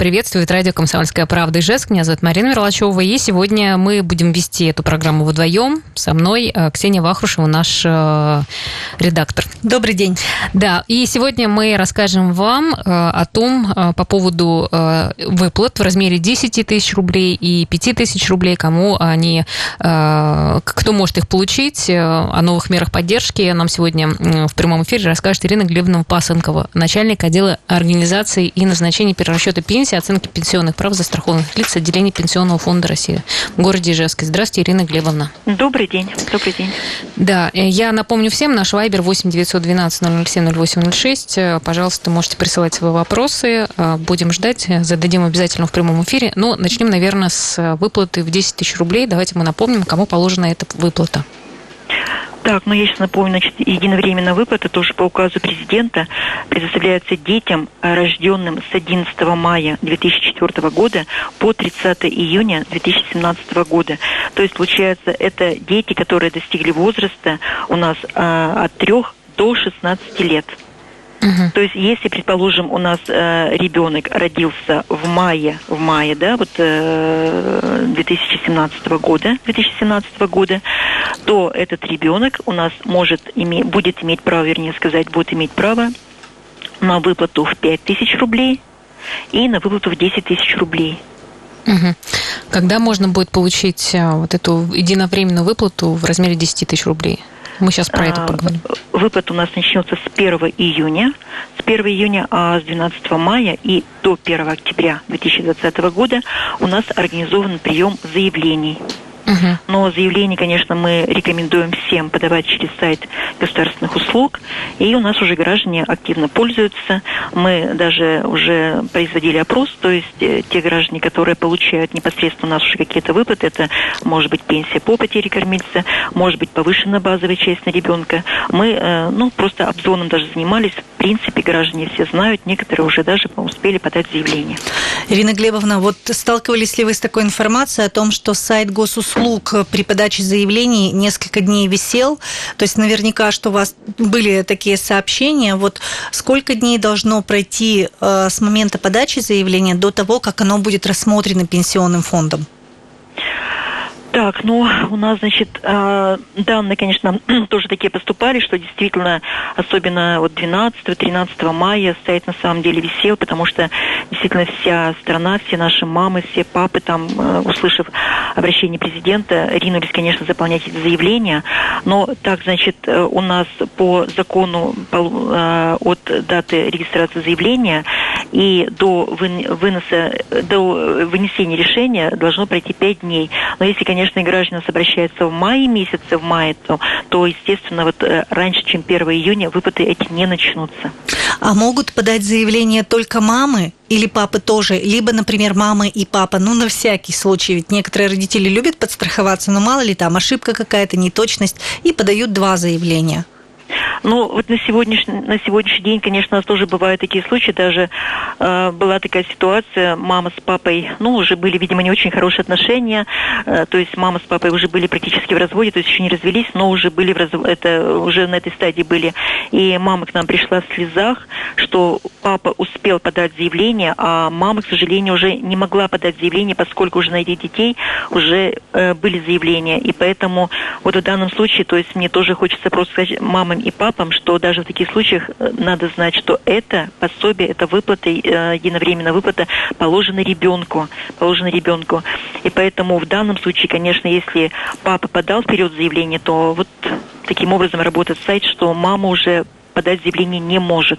приветствует радио «Комсомольская правда» Ижевск. Меня зовут Марина Мерлачева. И сегодня мы будем вести эту программу вдвоем. Со мной э, Ксения Вахрушева, наш э, редактор. Добрый день. Да, и сегодня мы расскажем вам э, о том, по поводу выплат в размере 10 тысяч рублей и 5 тысяч рублей, кому они, кто может их получить, о новых мерах поддержки. Нам сегодня в прямом эфире расскажет Ирина Глебовна Пасынкова, начальник отдела организации и назначения перерасчета пенсии, оценки пенсионных прав застрахованных лиц отделения Пенсионного фонда России в городе Ижевске. Здравствуйте, Ирина Глебовна. Добрый день. Добрый день. Да, э, я напомню всем, наш вайбер 8 912 007 0806. Пожалуйста, можете присылать свои вопросы. Э, будем ждать, зададим обязательно в прямом эфире. Но начнем, наверное, с выплаты в 10 тысяч рублей. Давайте мы напомним, кому положена эта выплата. Так, ну я сейчас напомню, значит, единовременная выплата тоже по указу президента предоставляется детям, рожденным с 11 мая 2004 года по 30 июня 2017 года. То есть, получается, это дети, которые достигли возраста у нас а, от 3 до 16 лет. Угу. То есть, если, предположим, у нас э, ребенок родился в мае, в мае, да, вот э, 2017 года, 2017 года, то этот ребенок у нас может иметь, будет иметь право, вернее сказать, будет иметь право на выплату в 5 тысяч рублей и на выплату в 10 тысяч рублей. Угу. Когда можно будет получить э, вот эту единовременную выплату в размере 10 тысяч рублей? Мы сейчас про это а, поговорим. Выплат у нас начнется с 1 июня. С 1 июня, а с 12 мая и до 1 октября 2020 года у нас организован прием заявлений. Угу. Но заявление, конечно, мы рекомендуем всем подавать через сайт государственных услуг. И у нас уже граждане активно пользуются. Мы даже уже производили опрос, то есть э, те граждане, которые получают непосредственно у нас уже какие-то выплаты, это может быть пенсия по потере кормильца, может быть повышенная базовая часть на ребенка. Мы, э, ну, просто обзвоном даже занимались. В принципе, граждане все знают, некоторые уже даже успели подать заявление. Ирина Глебовна, вот сталкивались ли вы с такой информацией о том, что сайт госуслуг услуг при подаче заявлений несколько дней висел. То есть наверняка, что у вас были такие сообщения. Вот сколько дней должно пройти э, с момента подачи заявления до того, как оно будет рассмотрено пенсионным фондом? Так, ну, у нас, значит, э, данные, конечно, тоже такие поступали, что действительно, особенно вот 12-13 мая сайт на самом деле висел, потому что действительно вся страна, все наши мамы, все папы там, э, услышав обращение президента, ринулись, конечно, заполнять эти заявления. Но так, значит, э, у нас по закону от даты регистрации заявления и до выноса, до вынесения решения должно пройти 5 дней. Но если, конечно, конечно, граждане обращаются в мае месяце, в мае, то, то естественно, вот э, раньше, чем 1 июня, выплаты эти не начнутся. А могут подать заявление только мамы или папы тоже? Либо, например, мама и папа, ну, на всякий случай, ведь некоторые родители любят подстраховаться, но мало ли там ошибка какая-то, неточность, и подают два заявления. Ну, вот на сегодняшний, на сегодняшний день, конечно, у нас тоже бывают такие случаи. Даже э, была такая ситуация, мама с папой, ну, уже были, видимо, не очень хорошие отношения. Э, то есть мама с папой уже были практически в разводе, то есть еще не развелись, но уже были в разв... это уже на этой стадии были. И мама к нам пришла в слезах, что папа успел подать заявление, а мама, к сожалению, уже не могла подать заявление, поскольку уже на этих детей уже э, были заявления. И поэтому вот в данном случае, то есть мне тоже хочется просто сказать и папам, что даже в таких случаях э, надо знать, что это пособие, это выплата, э, единовременная выплата положена ребенку, положена ребенку. И поэтому в данном случае, конечно, если папа подал вперед заявление, то вот таким образом работает сайт, что мама уже подать заявление не может.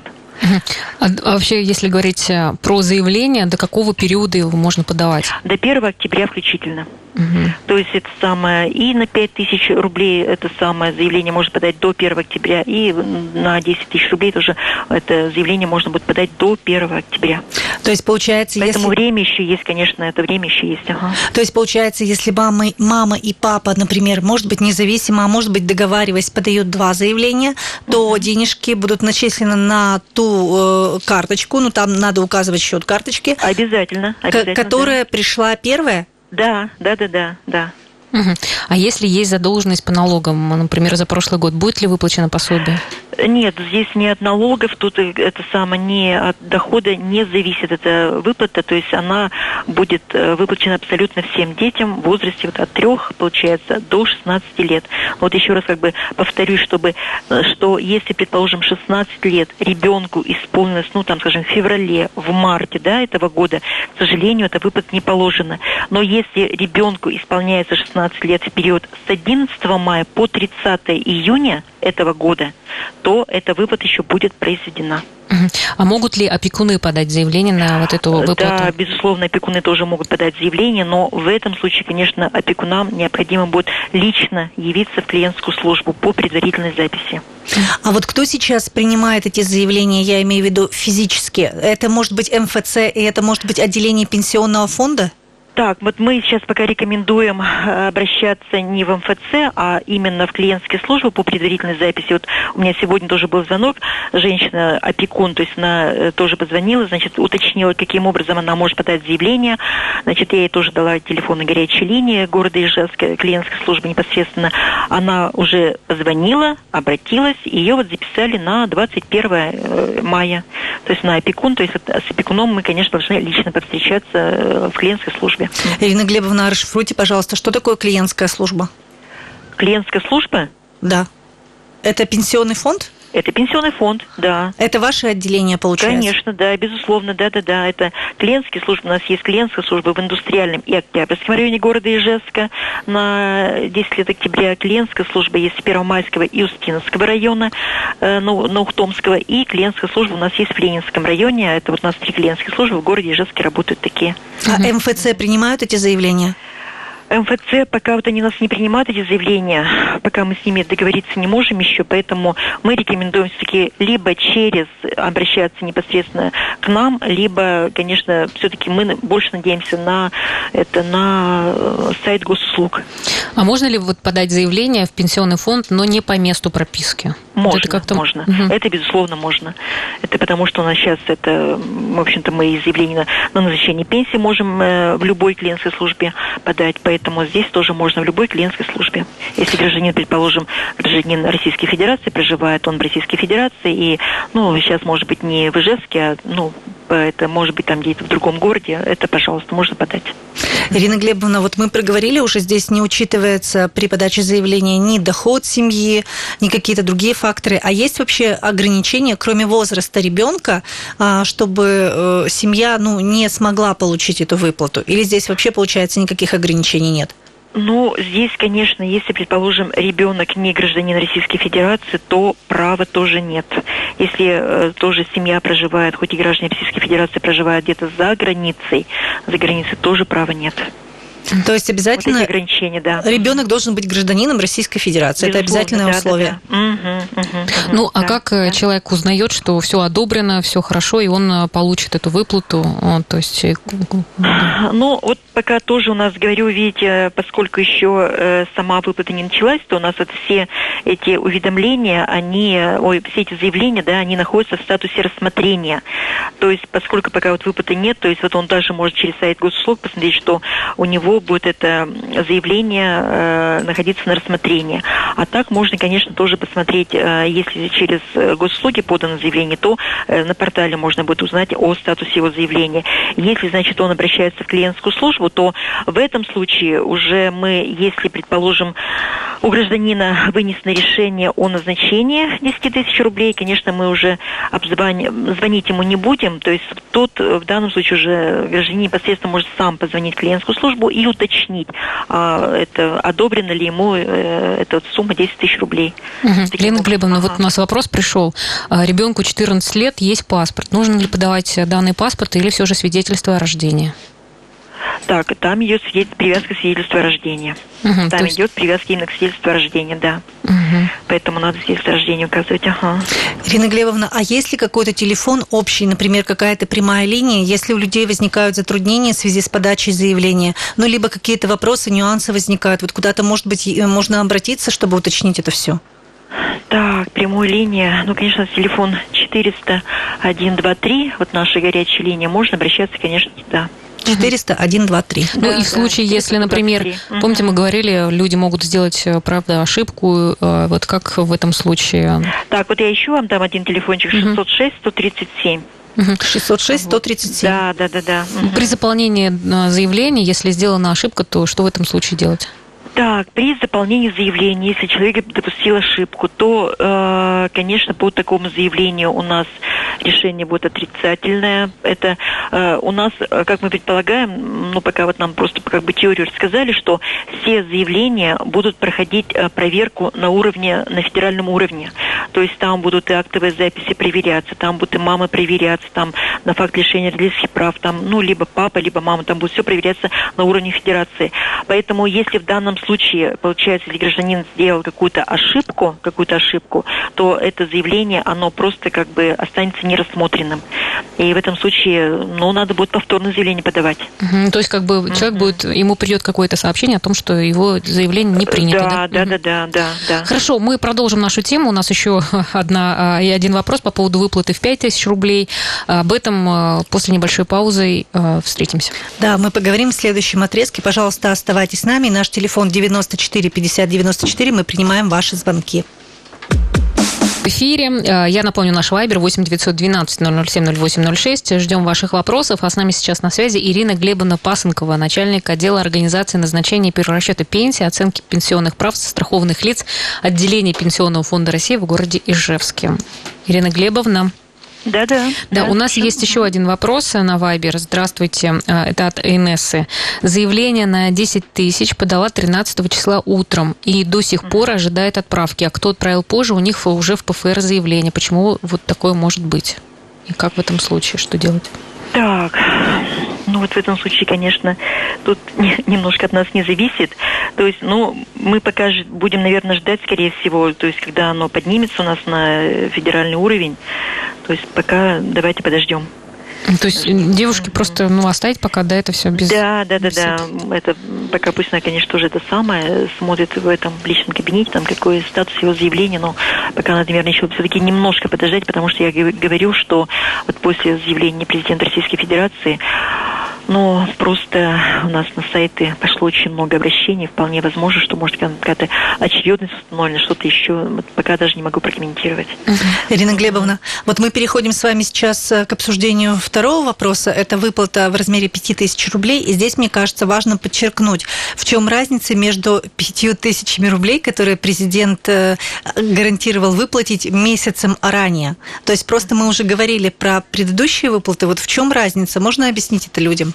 А вообще, если говорить э, про заявление, до какого периода его можно подавать? До 1 октября включительно. Угу. То есть это самое и на 5 тысяч рублей это самое заявление можно подать до 1 октября, и на 10 тысяч рублей тоже это заявление можно будет подать до 1 октября. То есть получается, Поэтому если... время еще есть, конечно, это время еще есть. Ага. То есть получается, если мама, мама и папа, например, может быть независимо, а может быть договариваясь, подают два заявления, то угу. денежки будут начислены на ту э, карточку, ну там надо указывать счет карточки. Обязательно. обязательно которая да. пришла первая? Да, да, да, да, да. А если есть задолженность по налогам, например, за прошлый год, будет ли выплачено пособие? Нет, здесь не от налогов, тут это самое не от дохода не зависит эта выплата, то есть она будет э, выплачена абсолютно всем детям в возрасте вот от 3, получается, до 16 лет. Вот еще раз как бы повторюсь, чтобы, э, что если, предположим, 16 лет ребенку исполнилось, ну, там, скажем, в феврале, в марте, да, этого года, к сожалению, эта выплата не положена. Но если ребенку исполняется 16 лет в период с 11 мая по 30 июня этого года, то эта выплата еще будет произведена. А могут ли опекуны подать заявление на вот эту выплату? Да, безусловно, опекуны тоже могут подать заявление, но в этом случае, конечно, опекунам необходимо будет лично явиться в клиентскую службу по предварительной записи. А вот кто сейчас принимает эти заявления, я имею в виду физически? Это может быть МФЦ и это может быть отделение пенсионного фонда? Так, вот мы сейчас пока рекомендуем э, обращаться не в МФЦ, а именно в клиентские службы по предварительной записи. Вот у меня сегодня тоже был звонок, женщина-опекун, то есть она э, тоже позвонила, значит, уточнила, каким образом она может подать заявление. Значит, я ей тоже дала телефон на горячей линии города Ижевска, клиентской службы непосредственно. Она уже звонила, обратилась, и ее вот записали на 21 э, мая. То есть на опекун, то есть с опекуном мы, конечно, должны лично повстречаться в клиентской службе службе. Ирина Глебовна, расшифруйте, пожалуйста, что такое клиентская служба? Клиентская служба? Да. Это пенсионный фонд? Это пенсионный фонд, да. Это ваше отделение, получается? Конечно, да, безусловно, да-да-да. Это клиентские службы. У нас есть клиентская служба в индустриальном и Октябрьском районе города Ижевска на 10 лет октября. Клиентская служба есть с Первомайского и Устиновского района, э, Наухтомского. И клиентская служба у нас есть в Ленинском районе. Это вот у нас три клиентские службы в городе Ижевске работают такие. А МФЦ принимают эти заявления? МФЦ пока вот они нас не принимают, эти заявления, пока мы с ними договориться не можем еще, поэтому мы рекомендуем все-таки либо через обращаться непосредственно к нам, либо, конечно, все-таки мы больше надеемся на это на э, сайт госуслуг. А можно ли вот подать заявление в пенсионный фонд, но не по месту прописки? Можно, это как-то... можно. Угу. Это, безусловно, можно. Это потому, что у нас сейчас это, в общем-то, мы заявление на, на назначение пенсии можем э, в любой клиентской службе подать, поэтому Поэтому здесь тоже можно в любой клиентской службе. Если гражданин, предположим, гражданин Российской Федерации, проживает он в Российской Федерации, и, ну, сейчас, может быть, не в Ижевске, а, ну, это может быть там где-то в другом городе, это, пожалуйста, можно подать. Ирина Глебовна, вот мы проговорили уже, здесь не учитывается при подаче заявления ни доход семьи, ни какие-то другие факторы. А есть вообще ограничения, кроме возраста ребенка, а, чтобы э, семья ну, не смогла получить эту выплату? Или здесь вообще, получается, никаких ограничений нет? Ну, здесь, конечно, если, предположим, ребенок не гражданин Российской Федерации, то права тоже нет. Если э, тоже семья проживает, хоть и граждане Российской Федерации проживают где-то за границей, за границей тоже права нет. То есть обязательно вот ограничения, да. ребенок должен быть гражданином Российской Федерации. Безусловно, Это обязательное да, условие. Да, да. Угу, угу, ну, а как э, да. человек узнает, что все одобрено, все хорошо, и он э, получит эту выплату? То есть... Э, ну, вот пока тоже у нас, говорю, видите, поскольку еще сама выплата не началась, то у нас вот все эти уведомления, они, ой, все эти заявления, да, они находятся в статусе рассмотрения. То есть, поскольку пока вот выплаты нет, то есть вот он даже может через сайт госуслуг посмотреть, что у него будет это заявление э, находиться на рассмотрении. А так можно, конечно, тоже посмотреть, э, если через госуслуги подано заявление, то э, на портале можно будет узнать о статусе его заявления. Если, значит, он обращается в клиентскую службу, то в этом случае уже мы, если, предположим, у гражданина вынесено решение о назначении 10 тысяч рублей, конечно, мы уже обзвон... звонить ему не будем, то есть тут в данном случае уже гражданин непосредственно может сам позвонить в клиентскую службу и уточнить, а, это одобрена ли ему э, эта сумма 10 тысяч рублей. Угу. Лена Глебовна, ага. вот у нас вопрос пришел. А, ребенку 14 лет, есть паспорт. Нужно ли подавать данный паспорт или все же свидетельство о рождении? Так, там идет привязка свидетельства о рождении. Угу, там есть... идет привязка именно к свидетельству о рождении, да. Угу. Поэтому надо свидетельство о рождении указывать. Ага. Ирина Глебовна, а есть ли какой-то телефон общий, например, какая-то прямая линия, если у людей возникают затруднения в связи с подачей заявления, ну, либо какие-то вопросы, нюансы возникают, вот куда-то, может быть, можно обратиться, чтобы уточнить это все? Так, прямой линия, ну, конечно, телефон 400 123, вот наша горячая линия, можно обращаться, конечно, туда. 400 123. Ну да, и в случае, да, если, например, помните, мы говорили, люди могут сделать, э, правда, ошибку, э, вот как в этом случае? Так, вот я ищу вам там один телефончик 606 137. 606 137. Да, да, да, да. При заполнении э, заявления, если сделана ошибка, то что в этом случае делать? Так, при заполнении заявления, если человек допустил ошибку, то, э, конечно, по такому заявлению у нас решение будет отрицательное. Это э, у нас, э, как мы предполагаем, ну пока вот нам просто как бы теорию рассказали, что все заявления будут проходить э, проверку на уровне, на федеральном уровне. То есть там будут и актовые записи проверяться, там будут и мамы проверяться, там на факт лишения родительских прав, там, ну, либо папа, либо мама, там будет все проверяться на уровне федерации. Поэтому если в данном случае, получается, если гражданин сделал какую-то ошибку, какую-то ошибку, то это заявление, оно просто как бы останется нерассмотренным. И в этом случае, ну, надо будет повторное заявление подавать. Угу, то есть, как бы угу. человек будет, ему придет какое-то сообщение о том, что его заявление не принято. Да, да, да, да, да, да, да. Хорошо, мы продолжим нашу тему. У нас еще одна а, и один вопрос по поводу выплаты в 5000 рублей. Об этом а, после небольшой паузы а, встретимся. Да, мы поговорим в следующем отрезке. Пожалуйста, оставайтесь с нами. Наш телефон 94 50 94. Мы принимаем ваши звонки в эфире. Э, я напомню, наш вайбер 8 912 007 0806. Ждем ваших вопросов. А с нами сейчас на связи Ирина Глебовна Пасынкова, начальник отдела организации назначения перерасчета пенсии, оценки пенсионных прав застрахованных лиц отделения Пенсионного фонда России в городе Ижевске. Ирина Глебовна. Да, да. Да, у нас есть еще один вопрос на Вайбер. Здравствуйте, а, это от Инессы. Заявление на 10 тысяч подала 13 числа утром и до сих пор ожидает отправки. А кто отправил позже, у них уже в ПФР заявление. Почему вот такое может быть? И как в этом случае, что делать? Так, ну вот в этом случае, конечно, тут немножко от нас не зависит. То есть, ну, мы пока будем, наверное, ждать, скорее всего, то есть, когда оно поднимется у нас на федеральный уровень. То есть, пока давайте подождем. То есть девушки просто ну, оставить пока, да, это все без... Да, да, да, да. Это пока пусть она, конечно, тоже это самое, смотрит в этом личном кабинете, там какой статус его заявления, но пока надо, наверное, еще все-таки немножко подождать, потому что я говорю, что вот после заявления президента Российской Федерации но просто у нас на сайты пошло очень много обращений. Вполне возможно, что может какая-то очередность установлена, что-то еще. Вот пока даже не могу прокомментировать. Ирина Глебовна, вот мы переходим с вами сейчас э, к обсуждению второго вопроса. Это выплата в размере 5000 рублей. И здесь, мне кажется, важно подчеркнуть, в чем разница между 5000 рублей, которые президент э, гарантировал выплатить месяцем ранее. То есть просто мы уже говорили про предыдущие выплаты. Вот в чем разница? Можно объяснить это людям?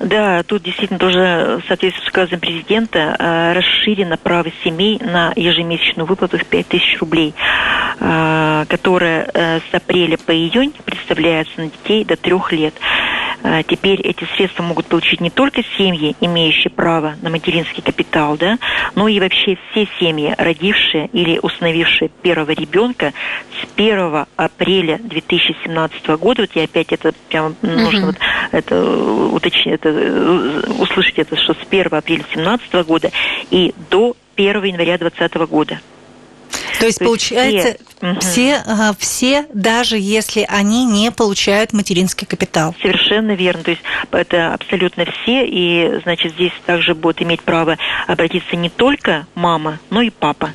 Да, тут действительно тоже в соответствии с указом президента э, расширено право семей на ежемесячную выплату в 5000 рублей, э, которая э, с апреля по июнь представляется на детей до трех лет. Э, теперь эти средства могут получить не только семьи, имеющие право на материнский капитал, да, но и вообще все семьи, родившие или установившие первого ребенка с 1 апреля 2017 года. Вот я опять это прямо нужно вот это уточнить, это, э, услышать это, что с 1 апреля 2017 года и до 1 января 2020 года. То есть, То получается, все, все, ага, все, даже если они не получают материнский капитал. Совершенно верно. То есть это абсолютно все, и значит здесь также будет иметь право обратиться не только мама, но и папа.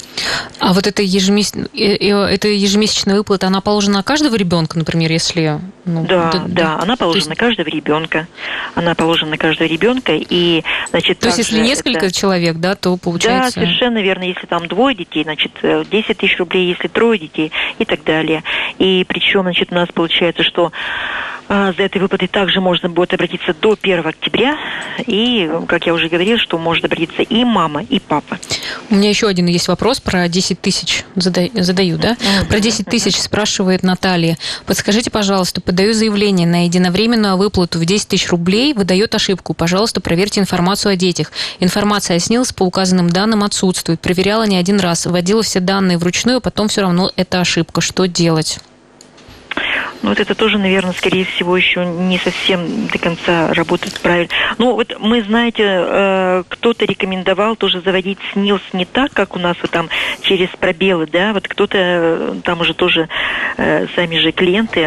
А вот эта, ежемес... Э, э, эта ежемесячная выплата, она положена на каждого ребенка, например, если... Ну, да, да, да, она положена есть... на каждого ребенка. Она положена на каждого ребенка, и, значит... То есть, если несколько это... человек, да, то получается... Да, совершенно верно. Если там двое детей, значит, 10 э, тысяч рублей, если трое детей и так далее. И причем, значит, у нас получается, что за этой выплатой также можно будет обратиться до 1 октября. И, как я уже говорила, что может обратиться и мама, и папа. У меня еще один есть вопрос про 10 тысяч. Задаю, да? Про 10 тысяч спрашивает Наталья. Подскажите, пожалуйста, подаю заявление на единовременную выплату в 10 тысяч рублей, выдает ошибку. Пожалуйста, проверьте информацию о детях. Информация о СНИЛС по указанным данным отсутствует. Проверяла не один раз. Вводила все данные вручную, а потом все равно это ошибка. Что делать? Ну, вот это тоже, наверное, скорее всего, еще не совсем до конца работает правильно. Ну, вот мы, знаете, э, кто-то рекомендовал тоже заводить СНИЛС не так, как у нас вот там через пробелы, да, вот кто-то э, там уже тоже, э, сами же клиенты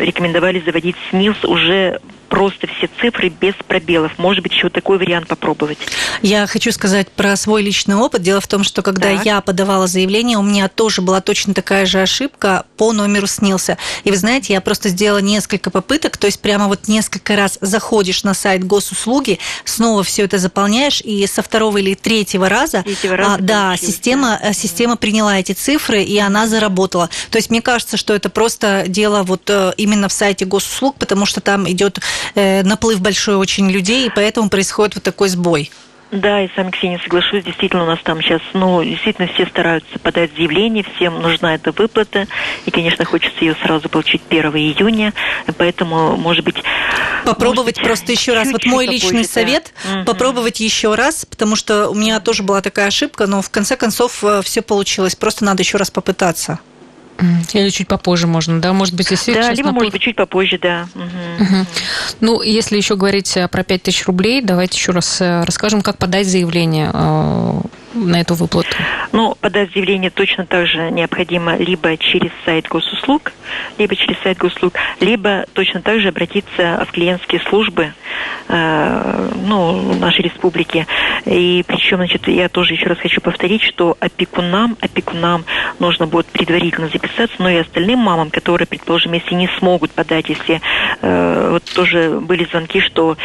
рекомендовали заводить СНИЛС уже просто все цифры без пробелов. Может быть, еще такой вариант попробовать. Я хочу сказать про свой личный опыт. Дело в том, что когда так. я подавала заявление, у меня тоже была точно такая же ошибка по номеру снился. И вы знаете, я просто сделала несколько попыток, то есть прямо вот несколько раз заходишь на сайт госуслуги, снова все это заполняешь, и со второго или третьего раза, третьего раза а, да, система, да. Э, система приняла эти цифры, и она заработала. То есть мне кажется, что это просто дело вот э, именно в сайте госуслуг, потому что там идет э, наплыв большой очень людей, и поэтому происходит вот такой сбой. Да, и сами, Ксения, соглашусь, действительно у нас там сейчас, ну, действительно все стараются подать заявление, всем нужна эта выплата, и, конечно, хочется ее сразу получить 1 июня, поэтому, может быть... Попробовать может быть, просто еще раз, вот мой попозже, личный да. совет, угу. попробовать еще раз, потому что у меня тоже была такая ошибка, но в конце концов э, все получилось, просто надо еще раз попытаться. Или чуть попозже можно, да? Может быть, если Да, либо, наплыв... может быть, чуть попозже, да. Угу. Угу. Ну, если еще говорить э, про 5000 рублей, давайте еще раз э, расскажем, как подать заявление э, на эту выплату? Ну, подать заявление точно так же необходимо либо через сайт госуслуг, либо через сайт госуслуг, либо точно так же обратиться в клиентские службы э, ну, нашей республики. И причем, значит, я тоже еще раз хочу повторить, что опекунам, опекунам нужно будет предварительно записаться, но и остальным мамам, которые, предположим, если не смогут подать, если э, вот тоже были звонки, что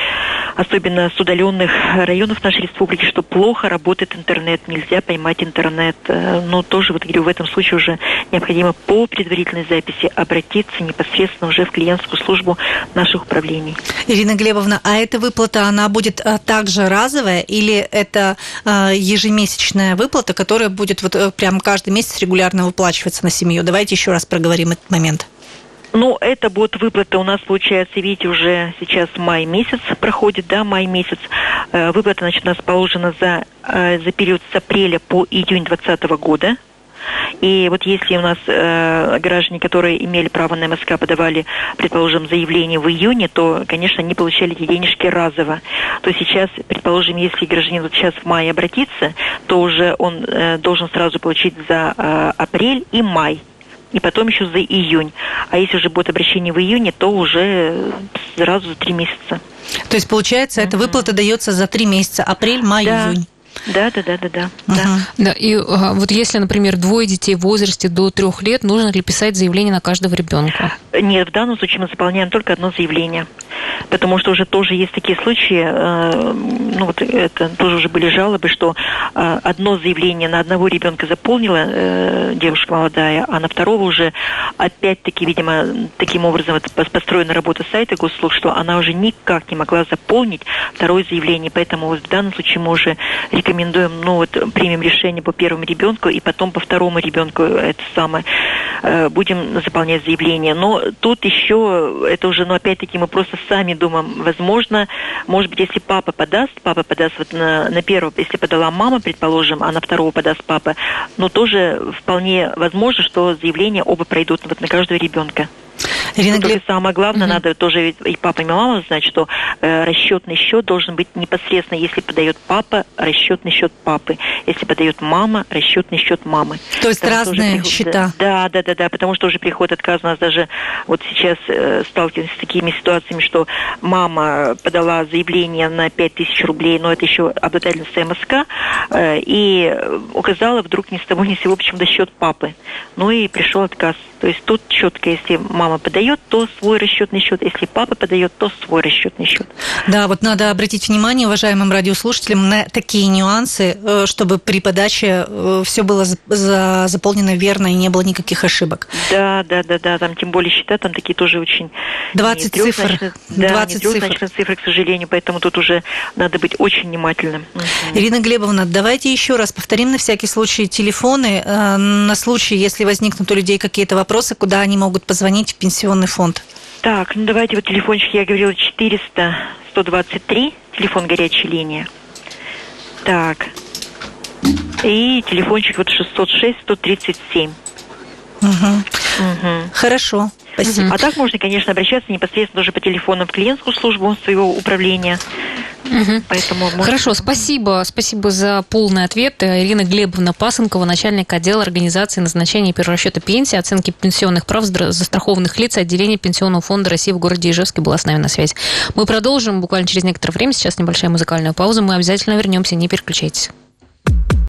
особенно с удаленных районов нашей республики, что плохо работает интернет, нельзя поймать интернет. Э, но тоже, вот говорю, в этом случае уже необходимо по предварительной записи обратиться непосредственно уже в клиентскую службу наших управлений. Ирина Глебовна, а эта выплата, она будет э, также разовая или это э, ежемесячная выплата, которая будет вот прям каждый месяц регулярно выплачиваться на семью? Давайте еще раз проговорим этот момент. Ну, это будет выплата у нас, получается, видите, уже сейчас май месяц проходит, да, май месяц. Э, выплата, значит, у нас положена за, э, за период с апреля по июнь 2020 года. И вот если у нас э, граждане, которые имели право на МСК, подавали, предположим, заявление в июне, то, конечно, они получали эти денежки разово. То сейчас, предположим, если гражданин вот сейчас в мае обратится, то уже он э, должен сразу получить за э, апрель и май и потом еще за июнь. А если уже будет обращение в июне, то уже сразу за три месяца. То есть, получается, mm-hmm. эта выплата дается за три месяца, апрель, май, да. июнь. Да, да, да, да, да. Угу. да. да. И а, вот если, например, двое детей в возрасте до трех лет, нужно ли писать заявление на каждого ребенка? Нет, в данном случае мы заполняем только одно заявление. Потому что уже тоже есть такие случаи, э, ну вот это тоже уже были жалобы, что э, одно заявление на одного ребенка заполнила э, девушка молодая, а на второго уже опять-таки, видимо, таким образом вот построена работа сайта госуслуг, что она уже никак не могла заполнить второе заявление. Поэтому вот в данном случае мы уже рекомендуем, ну вот примем решение по первому ребенку и потом по второму ребенку это самое э, будем заполнять заявление. Но тут еще это уже, ну опять-таки мы просто сами думаем, возможно, может быть, если папа подаст, папа подаст вот на, на первого, если подала мама, предположим, а на второго подаст папа, но тоже вполне возможно, что заявления оба пройдут вот на каждого ребенка. Ирина Глеб... самое главное, угу. надо тоже и папа, и мама знать, что э, расчетный счет должен быть непосредственно, если подает папа, расчетный счет папы. Если подает мама, расчетный счет мамы. То есть потому разные приход... счета. Да, да, да, да, потому что уже приходит отказ. У нас даже вот сейчас э, сталкиваемся с такими ситуациями, что мама подала заявление на 5000 рублей, но это еще обладательница МСК, э, и указала вдруг ни с того ни с сего почему-то счет папы. Ну и пришел отказ. То есть тут четко, если мама подает, то свой расчетный счет. Если папа подает, то свой расчетный счет. Да, вот надо обратить внимание, уважаемым радиослушателям, на такие нюансы, э, чтобы при подаче э, все было заполнено верно и не было никаких ошибок. Да, да, да, да. Там тем более счета, там такие тоже очень... 20 не цифр. Да, 20 не цифр. цифры, к сожалению, поэтому тут уже надо быть очень внимательным. Ирина Глебовна, давайте еще раз повторим на всякий случай телефоны, э, на случай, если возникнут у людей какие-то вопросы куда они могут позвонить пенсионный фонд? Так, ну давайте вот телефончик, я говорила, 400 123, телефон горячей линии. Так. И телефончик вот 606 137. Угу. Угу. Хорошо. Спасибо. А так можно, конечно, обращаться непосредственно уже по телефону в клиентскую службу своего управления. Угу. Поэтому может... Хорошо, спасибо. Спасибо за полный ответ. Ирина Глебовна Пасынкова, начальник отдела организации назначения и перерасчета пенсии, оценки пенсионных прав застрахованных лиц отделения Пенсионного фонда России в городе Ижевске была с нами на связи. Мы продолжим буквально через некоторое время. Сейчас небольшая музыкальная пауза. Мы обязательно вернемся. Не переключайтесь.